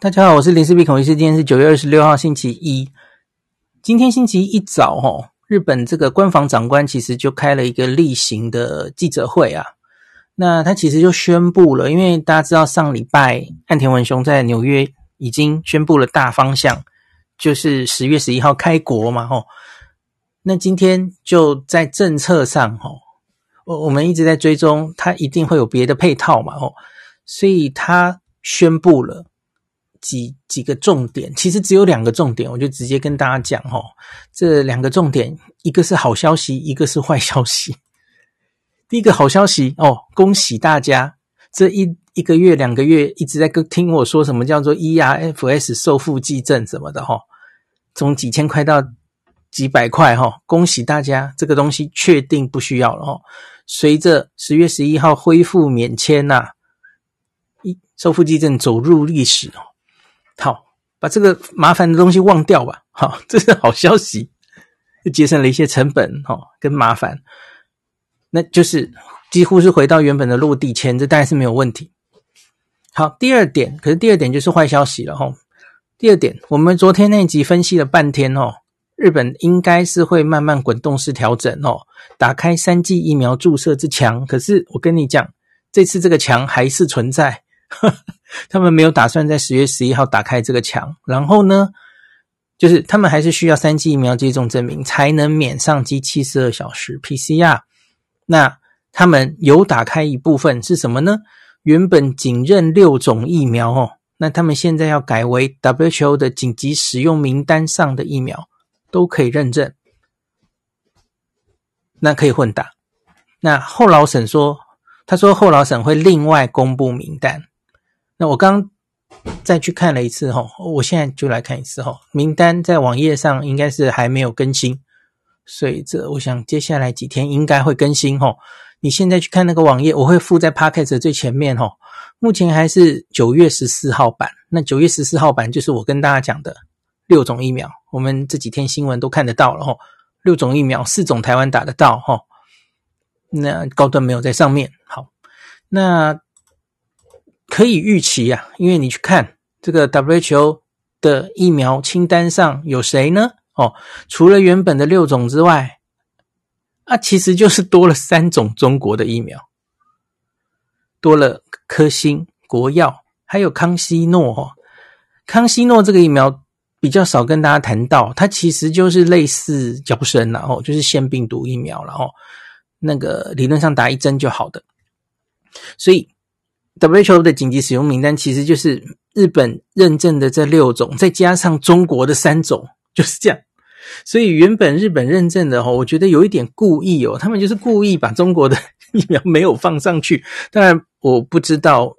大家好，我是林氏璧孔医师。今天是九月二十六号，星期一。今天星期一早，哈，日本这个官房长官其实就开了一个例行的记者会啊。那他其实就宣布了，因为大家知道上礼拜岸田文雄在纽约已经宣布了大方向，就是十月十一号开国嘛，吼。那今天就在政策上，吼，我我们一直在追踪，他一定会有别的配套嘛，吼，所以他宣布了。几几个重点，其实只有两个重点，我就直接跟大家讲哦。这两个重点，一个是好消息，一个是坏消息。第一个好消息哦，恭喜大家，这一一个月、两个月一直在跟听我说什么叫做 ERFS 受付济证什么的哈，从几千块到几百块哈，恭喜大家，这个东西确定不需要了哦。随着十月十一号恢复免签呐，一受付济证走入历史哦。好，把这个麻烦的东西忘掉吧。好，这是好消息，又节省了一些成本，哈，跟麻烦。那就是几乎是回到原本的落地签，这当然是没有问题。好，第二点，可是第二点就是坏消息了，哈。第二点，我们昨天那集分析了半天，哦，日本应该是会慢慢滚动式调整，哦，打开三剂疫苗注射之墙。可是我跟你讲，这次这个墙还是存在。他们没有打算在十月十一号打开这个墙，然后呢，就是他们还是需要三剂疫苗接种证明才能免上机七十二小时 PCR。那他们有打开一部分是什么呢？原本仅认六种疫苗哦，那他们现在要改为 WHO 的紧急使用名单上的疫苗都可以认证，那可以混打。那后劳审说，他说后劳审会另外公布名单。我刚再去看了一次哈，我现在就来看一次哈。名单在网页上应该是还没有更新，所以这我想接下来几天应该会更新哈。你现在去看那个网页，我会附在 Podcast 的最前面哈。目前还是九月十四号版，那九月十四号版就是我跟大家讲的六种疫苗，我们这几天新闻都看得到了哈。六种疫苗，四种台湾打得到哈。那高端没有在上面，好，那。可以预期呀、啊，因为你去看这个 WHO 的疫苗清单上有谁呢？哦，除了原本的六种之外，啊，其实就是多了三种中国的疫苗，多了科兴、国药，还有康希诺。哦，康希诺这个疫苗比较少跟大家谈到，它其实就是类似娇生，然后就是腺病毒疫苗，然后那个理论上打一针就好的，所以。WHO 的紧急使用名单其实就是日本认证的这六种，再加上中国的三种，就是这样。所以原本日本认证的哦，我觉得有一点故意哦，他们就是故意把中国的疫苗没有放上去。当然我不知道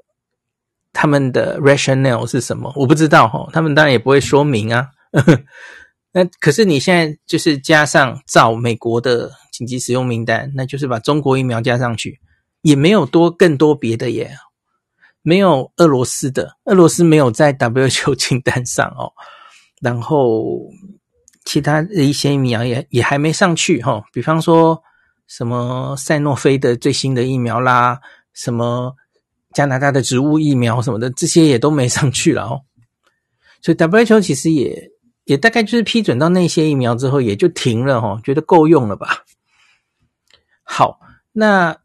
他们的 rationale 是什么，我不知道哈，他们当然也不会说明啊。那可是你现在就是加上照美国的紧急使用名单，那就是把中国疫苗加上去，也没有多更多别的耶。没有俄罗斯的，俄罗斯没有在 WHO 清单上哦。然后其他的一些疫苗也也还没上去哈、哦，比方说什么赛诺菲的最新的疫苗啦，什么加拿大的植物疫苗什么的，这些也都没上去了哦。所以 WHO 其实也也大概就是批准到那些疫苗之后也就停了哈、哦，觉得够用了吧？好，那。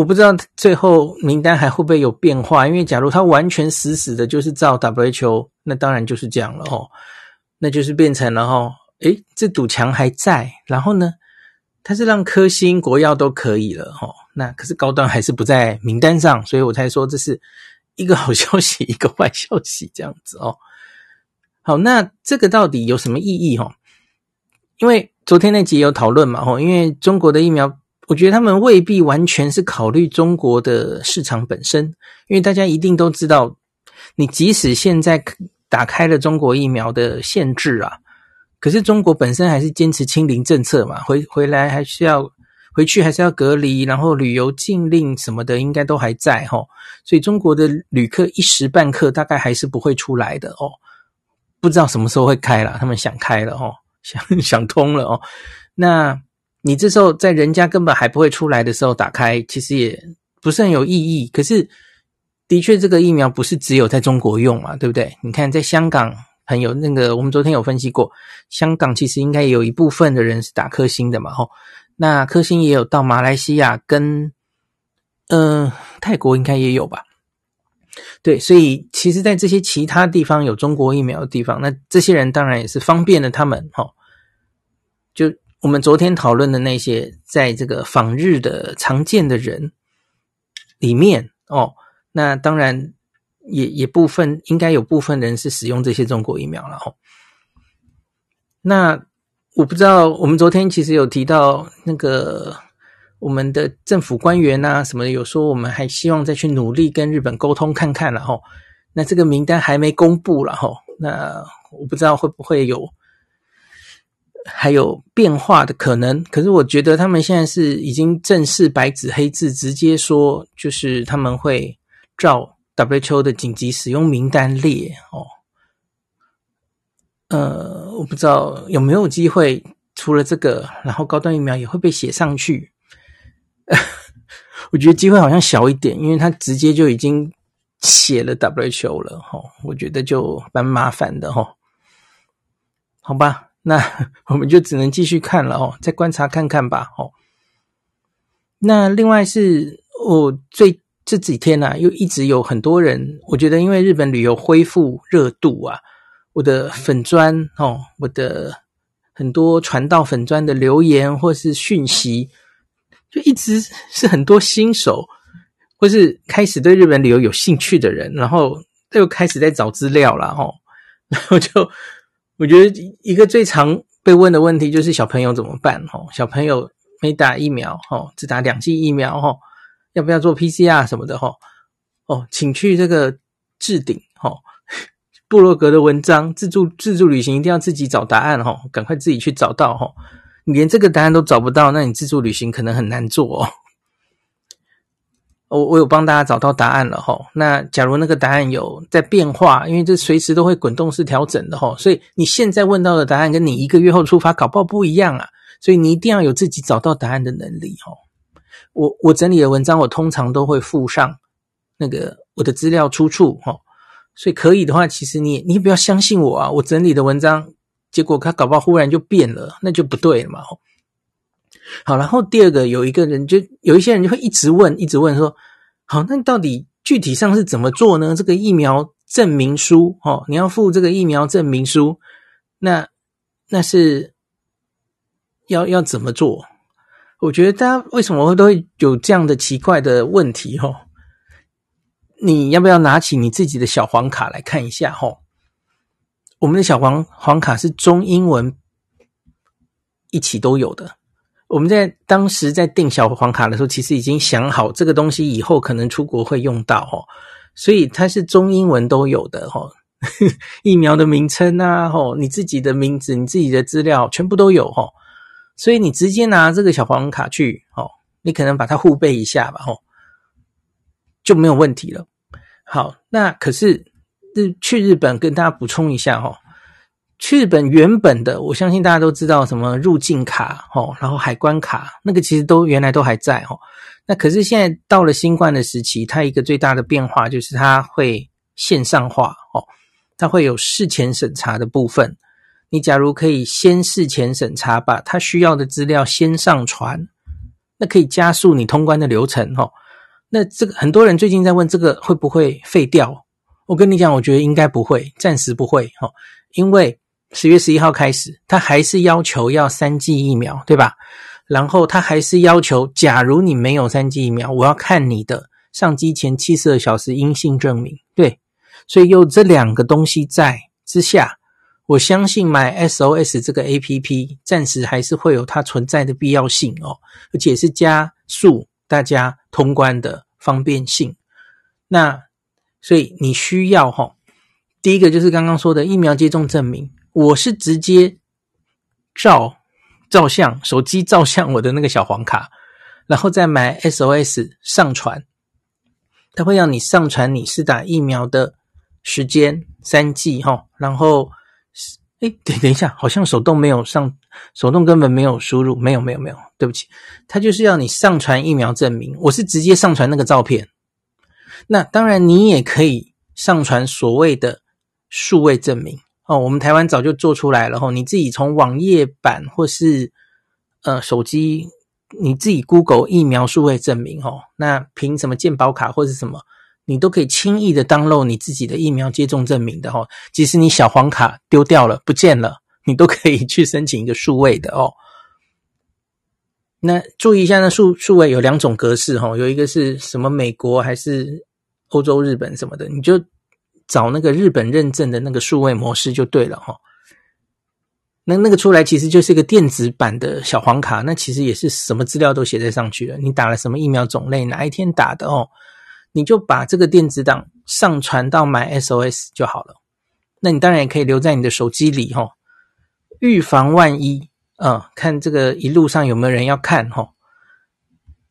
我不知道最后名单还会不会有变化，因为假如他完全死死的，就是照 WHO，那当然就是这样了哦，那就是变成了哦，诶，这堵墙还在，然后呢，他是让科兴国药都可以了哦，那可是高端还是不在名单上，所以我才说这是一个好消息，一个坏消息这样子哦。好，那这个到底有什么意义哦？因为昨天那集有讨论嘛，哦，因为中国的疫苗。我觉得他们未必完全是考虑中国的市场本身，因为大家一定都知道，你即使现在打开了中国疫苗的限制啊，可是中国本身还是坚持清零政策嘛，回回来还是要回去还是要隔离，然后旅游禁令什么的应该都还在齁，所以中国的旅客一时半刻大概还是不会出来的哦，不知道什么时候会开了，他们想开了哦，想想通了哦，那。你这时候在人家根本还不会出来的时候打开，其实也不是很有意义。可是的确，这个疫苗不是只有在中国用嘛，对不对？你看，在香港朋友那个，我们昨天有分析过，香港其实应该有一部分的人是打科兴的嘛，吼。那科兴也有到马来西亚跟，嗯、泰国应该也有吧？对，所以其实，在这些其他地方有中国疫苗的地方，那这些人当然也是方便了他们，吼。就我们昨天讨论的那些，在这个访日的常见的人里面，哦，那当然也也部分应该有部分人是使用这些中国疫苗了，吼。那。我不知道，我们昨天其实有提到那个我们的政府官员啊什么的，有说我们还希望再去努力跟日本沟通看看了吼。那这个名单还没公布了吼，那我不知道会不会有还有变化的可能。可是我觉得他们现在是已经正式白纸黑字直接说，就是他们会照 WHO 的紧急使用名单列哦。呃，我不知道有没有机会，除了这个，然后高端疫苗也会被写上去。我觉得机会好像小一点，因为他直接就已经写了 WHO 了，哈，我觉得就蛮麻烦的，哈。好吧，那我们就只能继续看了，哦，再观察看看吧，哦。那另外是我最这几天啊，又一直有很多人，我觉得因为日本旅游恢复热度啊。我的粉专哦，我的很多传到粉专的留言或是讯息，就一直是很多新手或是开始对日本旅游有兴趣的人，然后又开始在找资料了哦。然后就我觉得一个最常被问的问题就是小朋友怎么办哦？小朋友没打疫苗哦，只打两剂疫苗哦，要不要做 PCR 什么的哦？哦，请去这个置顶哦。部落格的文章，自助自助旅行一定要自己找答案哈，赶快自己去找到哦。你连这个答案都找不到，那你自助旅行可能很难做哦。我我有帮大家找到答案了哈。那假如那个答案有在变化，因为这随时都会滚动式调整的哈，所以你现在问到的答案跟你一个月后出发搞不好不一样啊。所以你一定要有自己找到答案的能力哈。我我整理的文章，我通常都会附上那个我的资料出处哈。所以可以的话，其实你你不要相信我啊！我整理的文章，结果他搞不好忽然就变了，那就不对了嘛。好，然后第二个，有一个人就有一些人就会一直问，一直问说：好，那到底具体上是怎么做呢？这个疫苗证明书哦，你要附这个疫苗证明书，那那是要要怎么做？我觉得大家为什么会都会有这样的奇怪的问题？哦？你要不要拿起你自己的小黄卡来看一下？哦，我们的小黄黄卡是中英文一起都有的。我们在当时在订小黄卡的时候，其实已经想好这个东西以后可能出国会用到，哦，所以它是中英文都有的，吼，疫苗的名称啊，吼，你自己的名字、你自己的资料全部都有，吼，所以你直接拿这个小黄卡去，哦，你可能把它护贝一下吧，吼，就没有问题了。好，那可是日去日本跟大家补充一下哈，去日本原本的，我相信大家都知道什么入境卡哦，然后海关卡那个其实都原来都还在哦。那可是现在到了新冠的时期，它一个最大的变化就是它会线上化哦，它会有事前审查的部分。你假如可以先事前审查，把它需要的资料先上传，那可以加速你通关的流程哈。那这个很多人最近在问这个会不会废掉？我跟你讲，我觉得应该不会，暂时不会哈，因为十月十一号开始，他还是要求要三剂疫苗，对吧？然后他还是要求，假如你没有三剂疫苗，我要看你的上机前七十二小时阴性证明。对，所以有这两个东西在之下，我相信买 SOS 这个 APP 暂时还是会有它存在的必要性哦，而且是加速。大家通关的方便性，那所以你需要哈，第一个就是刚刚说的疫苗接种证明，我是直接照照相，手机照相我的那个小黄卡，然后再买 SOS 上传，它会让你上传你是打疫苗的时间三剂哈，然后。哎，等等一下，好像手动没有上，手动根本没有输入，没有没有没有，对不起，他就是要你上传疫苗证明，我是直接上传那个照片，那当然，你也可以上传所谓的数位证明哦。我们台湾早就做出来了吼，你自己从网页版或是呃手机，你自己 Google 疫苗数位证明吼，那凭什么健保卡或是什么，你都可以轻易的 download 你自己的疫苗接种证明的吼。即使你小黄卡丢掉了不见了，你都可以去申请一个数位的哦。那注意一下，那数数位有两种格式哈，有一个是什么美国还是欧洲、日本什么的，你就找那个日本认证的那个数位模式就对了哈。那那个出来其实就是一个电子版的小黄卡，那其实也是什么资料都写在上去了。你打了什么疫苗种类，哪一天打的哦，你就把这个电子档上传到 MySOS 就好了。那你当然也可以留在你的手机里哈，预防万一。嗯，看这个一路上有没有人要看齁？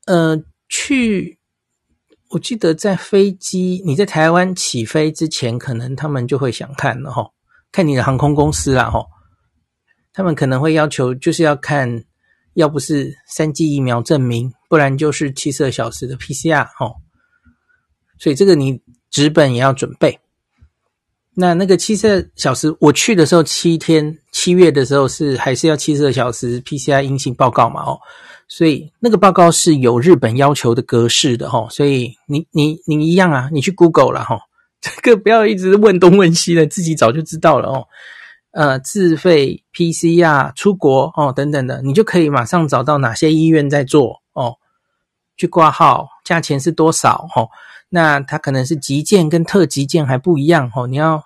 呃，去，我记得在飞机你在台湾起飞之前，可能他们就会想看了齁，看你的航空公司啦齁，他们可能会要求就是要看，要不是三剂疫苗证明，不然就是七十二小时的 PCR 齁，所以这个你纸本也要准备。那那个七十二小时，我去的时候七天，七月的时候是还是要七十二小时 PCR 阴性报告嘛？哦，所以那个报告是有日本要求的格式的哈，所以你你你一样啊，你去 Google 了哈，这个不要一直问东问西的，自己早就知道了哦。呃，自费 PCR 出国哦等等的，你就可以马上找到哪些医院在做哦，去挂号，价钱是多少哦？那它可能是急件跟特急件还不一样哦，你要。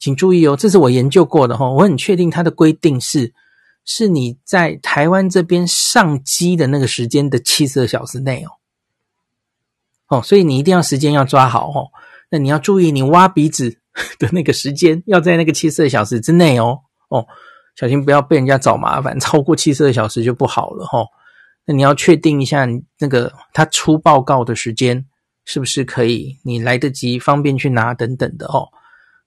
请注意哦，这是我研究过的哈，我很确定它的规定是，是你在台湾这边上机的那个时间的七十二小时内哦，哦，所以你一定要时间要抓好哦。那你要注意，你挖鼻子 的那个时间要在那个七十二小时之内哦，哦，小心不要被人家找麻烦，超过七十二小时就不好了哈。那你要确定一下，那个他出报告的时间是不是可以，你来得及方便去拿等等的哦。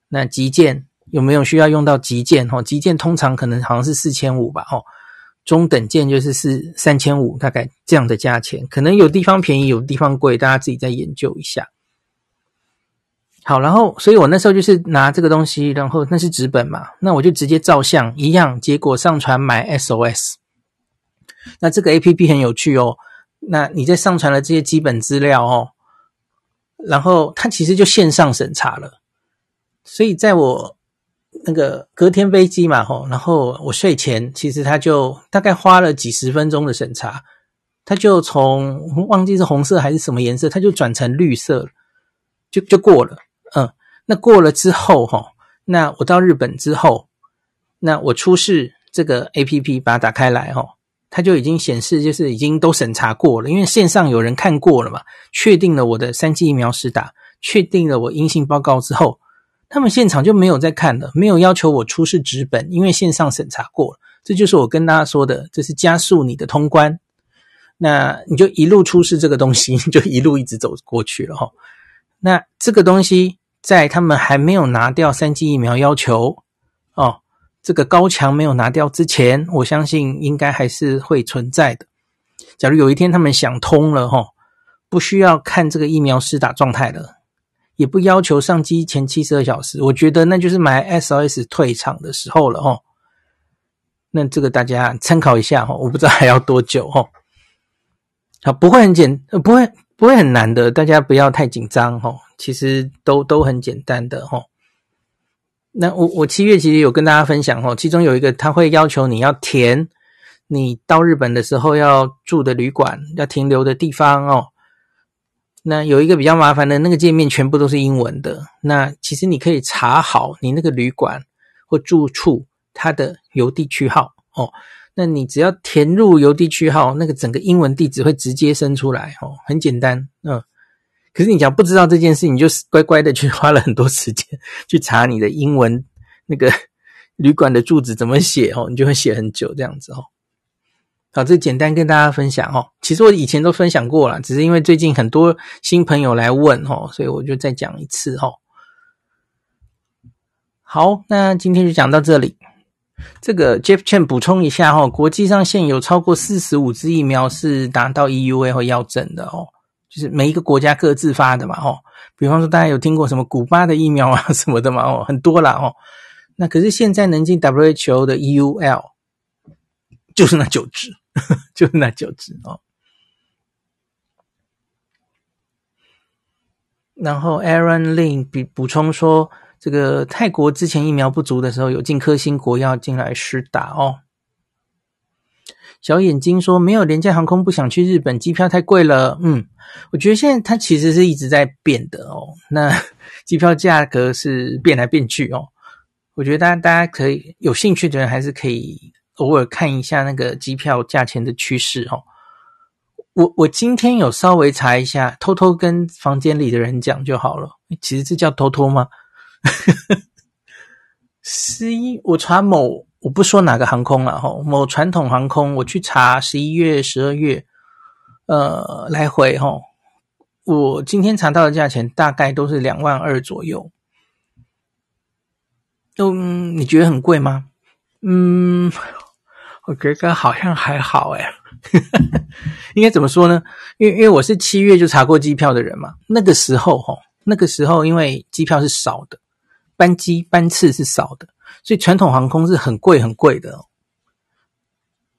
那急件有没有需要用到急件？哈，急件通常可能好像是四千五吧，哦，中等件就是是三千五，大概这样的价钱，可能有地方便宜，有地方贵，大家自己再研究一下。好，然后，所以我那时候就是拿这个东西，然后那是纸本嘛，那我就直接照相一样，结果上传买 SOS。那这个 APP 很有趣哦，那你在上传了这些基本资料哦，然后它其实就线上审查了。所以在我那个隔天飞机嘛，吼，然后我睡前其实他就大概花了几十分钟的审查，他就从忘记是红色还是什么颜色，他就转成绿色，就就过了。嗯，那过了之后，哈，那我到日本之后，那我出示这个 APP 把它打开来，吼，它就已经显示就是已经都审查过了，因为线上有人看过了嘛，确定了我的三剂疫苗施打，确定了我阴性报告之后。他们现场就没有再看了，没有要求我出示纸本，因为线上审查过了。这就是我跟大家说的，这是加速你的通关。那你就一路出示这个东西，就一路一直走过去了哈。那这个东西在他们还没有拿掉三剂疫苗要求哦，这个高墙没有拿掉之前，我相信应该还是会存在的。假如有一天他们想通了哈，不需要看这个疫苗施打状态了。也不要求上机前七十二小时，我觉得那就是买 SOS 退场的时候了哦。那这个大家参考一下哈，我不知道还要多久哈。好，不会很简，不会不会很难的，大家不要太紧张哈。其实都都很简单的哈。那我我七月其实有跟大家分享哈，其中有一个他会要求你要填你到日本的时候要住的旅馆，要停留的地方哦。那有一个比较麻烦的那个界面，全部都是英文的。那其实你可以查好你那个旅馆或住处它的邮递区号哦。那你只要填入邮递区号，那个整个英文地址会直接生出来哦，很简单。嗯，可是你讲不知道这件事，你就乖乖的去花了很多时间去查你的英文那个旅馆的住址怎么写哦，你就会写很久这样子哦。好，这简单跟大家分享哦。其实我以前都分享过了，只是因为最近很多新朋友来问哦，所以我就再讲一次哦。好，那今天就讲到这里。这个 Jeff Chen 补充一下哈，国际上现有超过四十五支疫苗是达到 EUA 或药证的哦。就是每一个国家各自发的嘛，哦。比方说，大家有听过什么古巴的疫苗啊 什么的嘛，哦，很多啦，哦。那可是现在能进 WHO 的 EUL 就是那九支，就那九支哦。然后 Aaron Lin 补补充说，这个泰国之前疫苗不足的时候，有进科兴国药进来施打哦。小眼睛说：“没有廉价航空，不想去日本，机票太贵了。”嗯，我觉得现在它其实是一直在变的哦。那 机票价格是变来变去哦。我觉得大家大家可以有兴趣的人，还是可以偶尔看一下那个机票价钱的趋势哦。我我今天有稍微查一下，偷偷跟房间里的人讲就好了。其实这叫偷偷吗？十一，我查某。我不说哪个航空了哈，某传统航空，我去查十一月、十二月，呃，来回哈，我今天查到的价钱大概都是两万二左右。嗯，你觉得很贵吗？嗯，我觉得好像还好哎。应该怎么说呢？因为因为我是七月就查过机票的人嘛，那个时候哈，那个时候因为机票是少的，班机班次是少的。所以传统航空是很贵很贵的，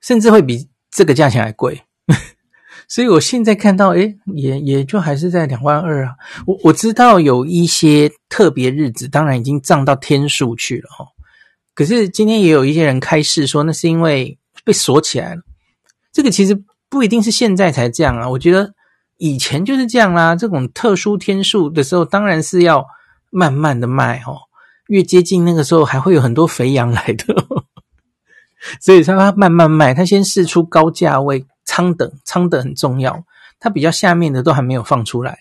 甚至会比这个价钱还贵。所以我现在看到，诶，也也就还是在两万二啊。我我知道有一些特别日子，当然已经涨到天数去了哈。可是今天也有一些人开示说，那是因为被锁起来了。这个其实不一定是现在才这样啊，我觉得以前就是这样啦。这种特殊天数的时候，当然是要慢慢的卖哦。越接近那个时候，还会有很多肥羊来的，所以说它慢慢卖，它先试出高价位，仓等，仓等很重要，它比较下面的都还没有放出来，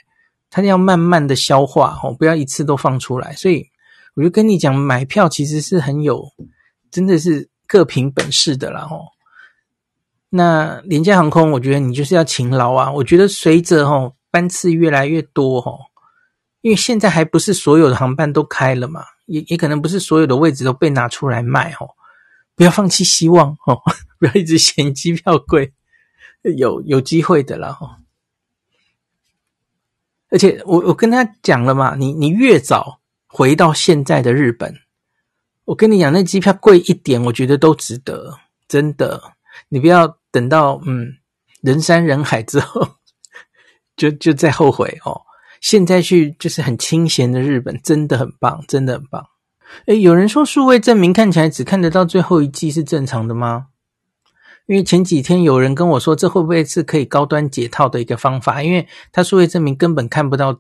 它要慢慢的消化哦，不要一次都放出来。所以我就跟你讲，买票其实是很有，真的是各凭本事的啦哦。那廉价航空，我觉得你就是要勤劳啊。我觉得随着哦班次越来越多哦，因为现在还不是所有的航班都开了嘛。也也可能不是所有的位置都被拿出来卖哦，不要放弃希望哦，不要一直嫌机票贵，有有机会的啦哦。而且我我跟他讲了嘛，你你越早回到现在的日本，我跟你讲，那机票贵一点，我觉得都值得，真的。你不要等到嗯人山人海之后，就就再后悔哦。现在去就是很清闲的日本，真的很棒，真的很棒。诶，有人说数位证明看起来只看得到最后一季是正常的吗？因为前几天有人跟我说，这会不会是可以高端解套的一个方法？因为他数位证明根本看不到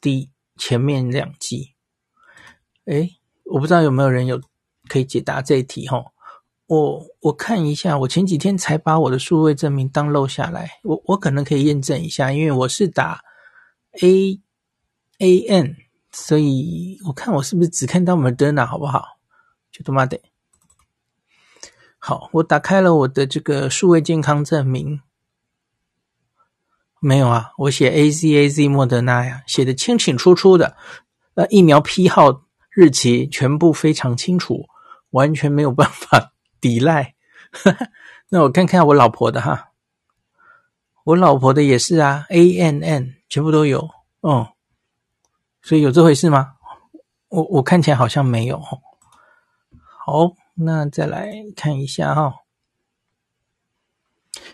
第前面两季。诶，我不知道有没有人有可以解答这一题哈。我我看一下，我前几天才把我的数位证明当漏下来，我我可能可以验证一下，因为我是打。A A N，所以我看我是不是只看到 Moderna 好不好？就他妈的，好，我打开了我的这个数位健康证明，没有啊，我写 A Z A Z 莫德纳呀，写的清清楚楚的，呃，疫苗批号、日期全部非常清楚，完全没有办法 抵赖。那我看看我老婆的哈，我老婆的也是啊，A N N。全部都有，哦，所以有这回事吗？我我看起来好像没有。好，那再来看一下哈。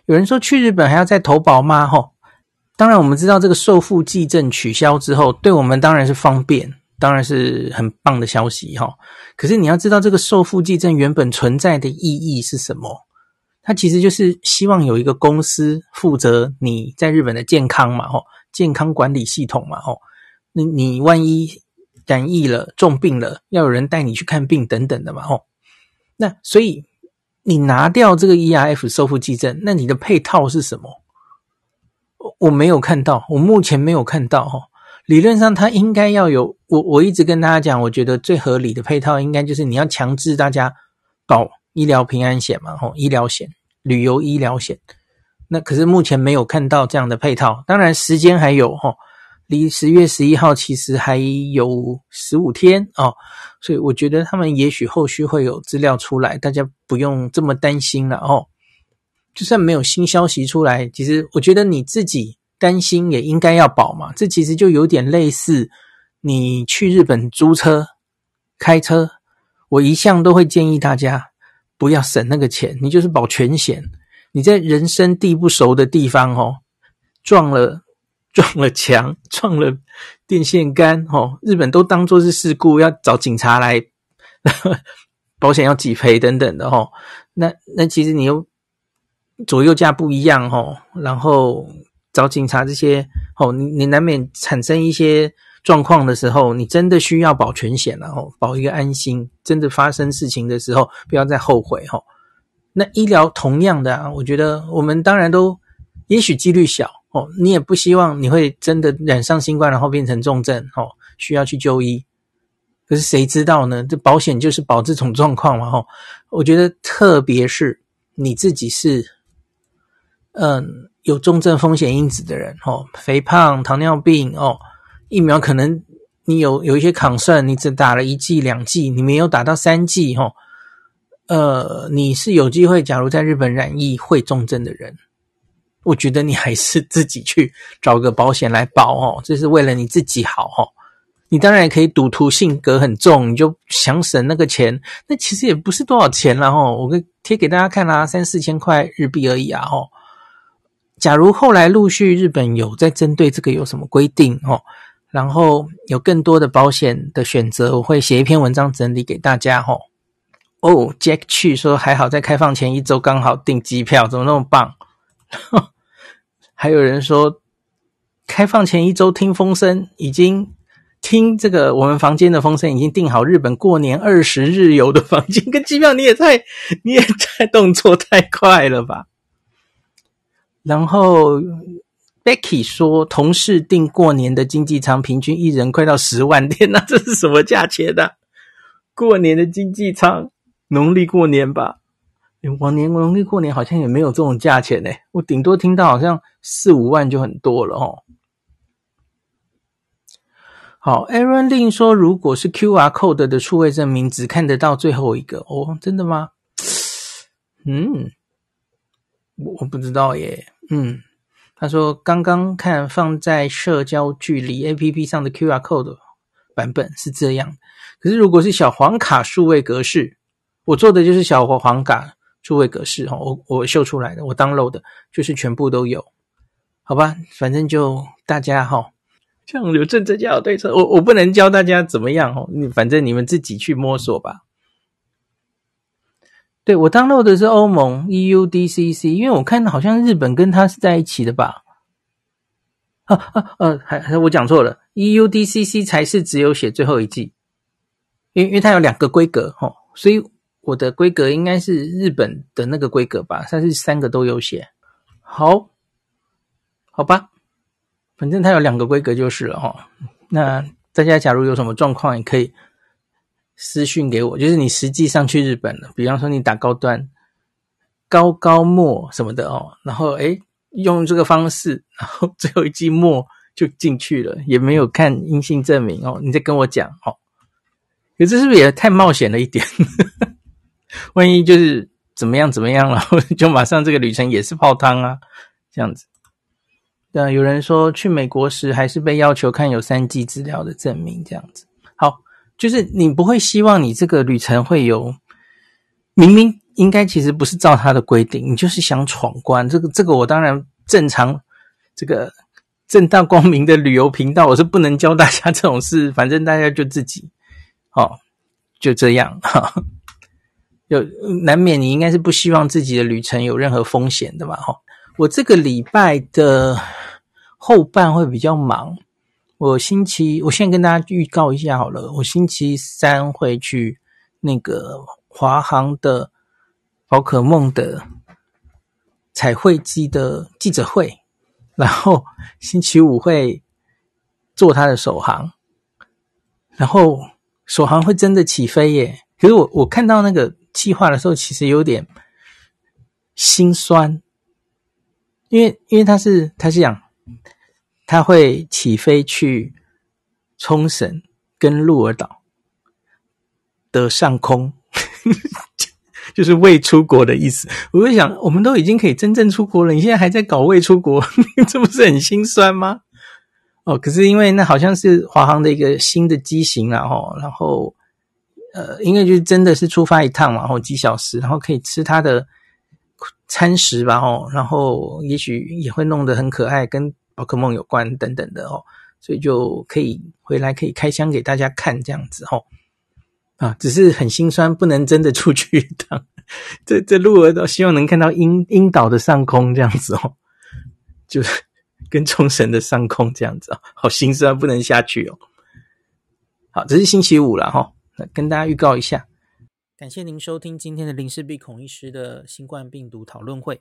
有人说去日本还要再投保吗？哈，当然我们知道这个受付济证取消之后，对我们当然是方便，当然是很棒的消息哈。可是你要知道这个受付济证原本存在的意义是什么？它其实就是希望有一个公司负责你在日本的健康嘛，哦。健康管理系统嘛，哦，那你万一染疫了、重病了，要有人带你去看病等等的嘛，哦，那所以你拿掉这个 ERF 受付济证，那你的配套是什么？我我没有看到，我目前没有看到，哈，理论上它应该要有，我我一直跟大家讲，我觉得最合理的配套应该就是你要强制大家保医疗平安险嘛，哦，医疗险、旅游医疗险。那可是目前没有看到这样的配套，当然时间还有齁，离十月十一号其实还有十五天哦，所以我觉得他们也许后续会有资料出来，大家不用这么担心了哦。就算没有新消息出来，其实我觉得你自己担心也应该要保嘛。这其实就有点类似你去日本租车、开车，我一向都会建议大家不要省那个钱，你就是保全险。你在人生地不熟的地方哦，撞了 撞了墙，撞了电线杆哦，日本都当作是事故，要找警察来，保险要几赔等等的哦。那那其实你又左右价不一样哦，然后找警察这些哦，你你难免产生一些状况的时候，你真的需要保全险了哦，保一个安心，真的发生事情的时候，不要再后悔哦。那医疗同样的啊，我觉得我们当然都也许几率小哦，你也不希望你会真的染上新冠，然后变成重症哦，需要去就医。可是谁知道呢？这保险就是保这种状况嘛吼。我觉得特别是你自己是嗯有重症风险因子的人哦，肥胖、糖尿病哦，疫苗可能你有有一些抗生，你只打了一剂、两剂，你没有打到三剂吼。呃，你是有机会，假如在日本染疫会重症的人，我觉得你还是 自己去找个保险来保哦，这是为了你自己好哦。你当然也可以赌徒性格很重，你就想省那个钱，那其实也不是多少钱了哦。我贴给大家看啦，三四千块日币而已啊哦。假如后来陆续日本有在针对这个有什么规定哦，然后有更多的保险的选择，我会写一篇文章整理给大家哦。哦，Jack 去说还好，在开放前一周刚好订机票，怎么那么棒？还有人说，开放前一周听风声，已经听这个我们房间的风声，已经订好日本过年二十日游的房间跟机票，你也太你也太动作太快了吧？然后 Becky 说，同事订过年的经济舱，平均一人快到十万，天哪，这是什么价钱啊？过年的经济舱。农历过年吧，往年农历过年好像也没有这种价钱呢。我顶多听到好像四五万就很多了哦。好，Aaron Lin 说，如果是 QR code 的数位证明，只看得到最后一个哦，真的吗？嗯，我不知道耶。嗯，他说刚刚看放在社交距离 APP 上的 QR code 版本是这样，可是如果是小黄卡数位格式。我做的就是小黄卡数位格式哈，我我秀出来的，我 download 的就是全部都有，好吧，反正就大家哈，像有政策教对策，我我不能教大家怎么样哈，你反正你们自己去摸索吧。对，我 download 的是欧盟 EUDCC，因为我看好像日本跟它是在一起的吧？啊啊呃，还还我讲错了，EUDCC 才是只有写最后一季，因因为它有两个规格哈，所以。我的规格应该是日本的那个规格吧，它是三个都有写。好，好吧，反正它有两个规格就是了哈。那大家假如有什么状况，也可以私讯给我。就是你实际上去日本了，比方说你打高端、高高末什么的哦，然后诶用这个方式，然后最后一季末就进去了，也没有看阴性证明哦，你再跟我讲哦。可这是不是也太冒险了一点？万一就是怎么样怎么样了，就马上这个旅程也是泡汤啊，这样子。对，有人说去美国时还是被要求看有三季资料的证明，这样子。好，就是你不会希望你这个旅程会有，明明应该其实不是照他的规定，你就是想闯关。这个这个我当然正常，这个正大光明的旅游频道，我是不能教大家这种事，反正大家就自己，哦，就这样哈。有难免，你应该是不希望自己的旅程有任何风险的嘛？哈，我这个礼拜的后半会比较忙。我星期，我先跟大家预告一下好了，我星期三会去那个华航的宝可梦的彩绘机的记者会，然后星期五会做他的首航，然后首航会真的起飞耶！可是我我看到那个。计划的时候其实有点心酸，因为因为他是他是讲他会起飞去冲绳跟鹿儿岛的上空，就是未出国的意思。我就想，我们都已经可以真正出国了，你现在还在搞未出国，这不是很心酸吗？哦，可是因为那好像是华航的一个新的机型啦，哦，然后呃，应该就是真的是出发一趟嘛，然后几小时，然后可以吃它的餐食吧，哦，然后也许也会弄得很可爱，跟宝可梦有关等等的哦，所以就可以回来可以开箱给大家看这样子哦，啊，只是很心酸，不能真的出去一趟，这这路儿都希望能看到鹰鹰岛的上空这样子哦，就是。跟冲绳的上空这样子啊，好心酸，不能下去哦。好，这是星期五了哈，那跟大家预告一下。感谢您收听今天的林氏璧孔医师的新冠病毒讨论会。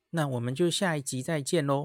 那我们就下一集再见喽。